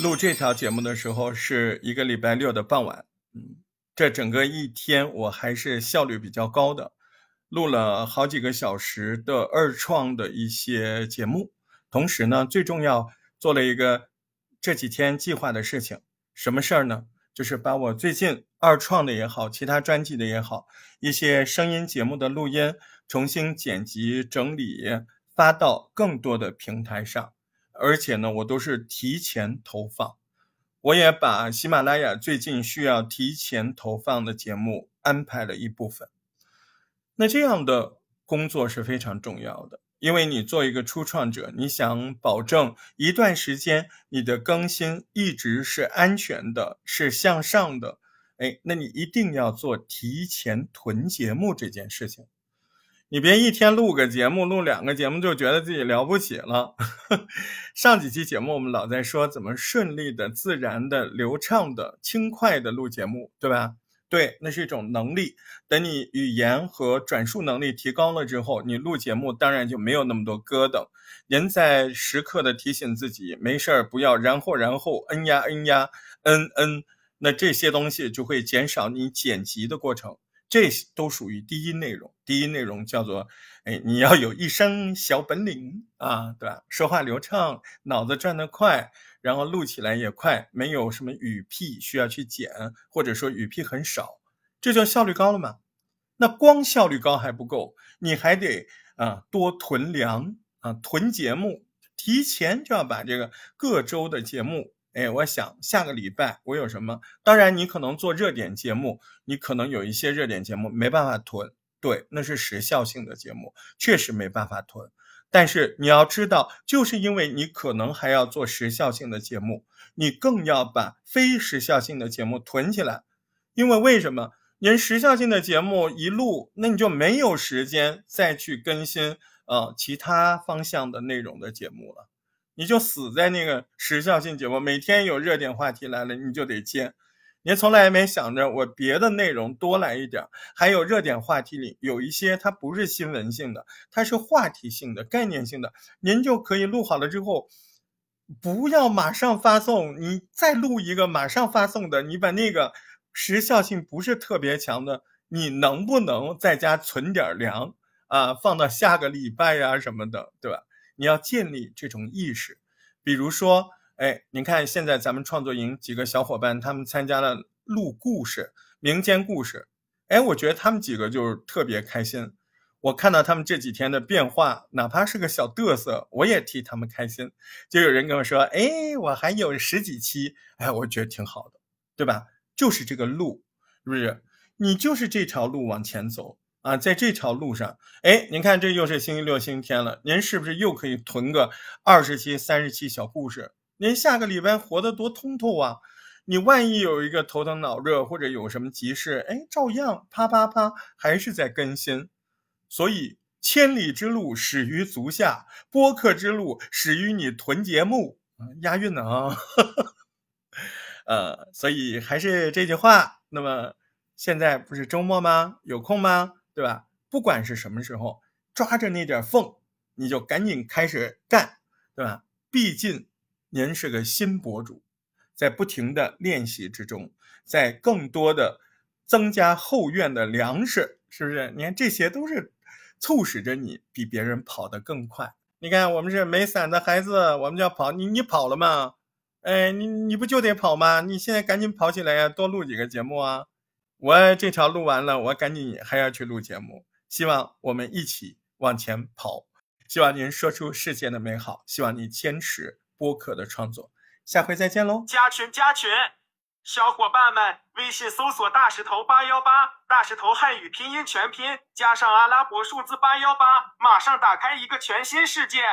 录这条节目的时候是一个礼拜六的傍晚，嗯，这整个一天我还是效率比较高的，录了好几个小时的二创的一些节目，同时呢，最重要做了一个这几天计划的事情，什么事儿呢？就是把我最近二创的也好，其他专辑的也好，一些声音节目的录音重新剪辑整理，发到更多的平台上。而且呢，我都是提前投放，我也把喜马拉雅最近需要提前投放的节目安排了一部分。那这样的工作是非常重要的，因为你做一个初创者，你想保证一段时间你的更新一直是安全的、是向上的，哎，那你一定要做提前囤节目这件事情。你别一天录个节目，录两个节目就觉得自己了不起了。上几期节目我们老在说怎么顺利的、自然的、流畅的、轻快的录节目，对吧？对，那是一种能力。等你语言和转述能力提高了之后，你录节目当然就没有那么多疙瘩。您在时刻的提醒自己，没事儿不要然后然后嗯呀嗯呀嗯嗯，那这些东西就会减少你剪辑的过程。这都属于第一内容。第一内容叫做，哎，你要有一身小本领啊，对吧？说话流畅，脑子转得快，然后录起来也快，没有什么语屁需要去剪，或者说语屁很少，这叫效率高了嘛？那光效率高还不够，你还得啊多囤粮啊，囤节目，提前就要把这个各周的节目。哎，我想下个礼拜我有什么？当然，你可能做热点节目，你可能有一些热点节目没办法囤，对，那是时效性的节目，确实没办法囤。但是你要知道，就是因为你可能还要做时效性的节目，你更要把非时效性的节目囤起来。因为为什么？您时效性的节目一录，那你就没有时间再去更新呃其他方向的内容的节目了。你就死在那个时效性节目，每天有热点话题来了，你就得接。您从来也没想着我别的内容多来一点，还有热点话题里有一些它不是新闻性的，它是话题性的、概念性的，您就可以录好了之后，不要马上发送，你再录一个马上发送的，你把那个时效性不是特别强的，你能不能在家存点粮啊，放到下个礼拜呀什么的，对吧？你要建立这种意识，比如说，哎，你看现在咱们创作营几个小伙伴，他们参加了录故事、民间故事，哎，我觉得他们几个就是特别开心。我看到他们这几天的变化，哪怕是个小嘚瑟，我也替他们开心。就有人跟我说，哎，我还有十几期，哎，我觉得挺好的，对吧？就是这个路，是不是？你就是这条路往前走。啊，在这条路上，哎，您看这又是星期六、星期天了，您是不是又可以囤个二十期、三十期小故事？您下个礼拜活得多通透啊！你万一有一个头疼脑热或者有什么急事，哎，照样啪啪啪还是在更新。所以，千里之路始于足下，播客之路始于你囤节目。押韵呢啊！呃，所以还是这句话。那么现在不是周末吗？有空吗？对吧？不管是什么时候，抓着那点缝，你就赶紧开始干，对吧？毕竟您是个新博主，在不停的练习之中，在更多的增加后院的粮食，是不是？你看这些都是促使着你比别人跑得更快。你看我们是没伞的孩子，我们就要跑。你你跑了吗？哎，你你不就得跑吗？你现在赶紧跑起来呀，多录几个节目啊！我这条录完了，我赶紧还要去录节目。希望我们一起往前跑。希望您说出世界的美好。希望你坚持播客的创作。下回再见喽！加群加群，小伙伴们，微信搜索大石头八幺八，大石头汉语拼音全拼加上阿拉伯数字八幺八，马上打开一个全新世界。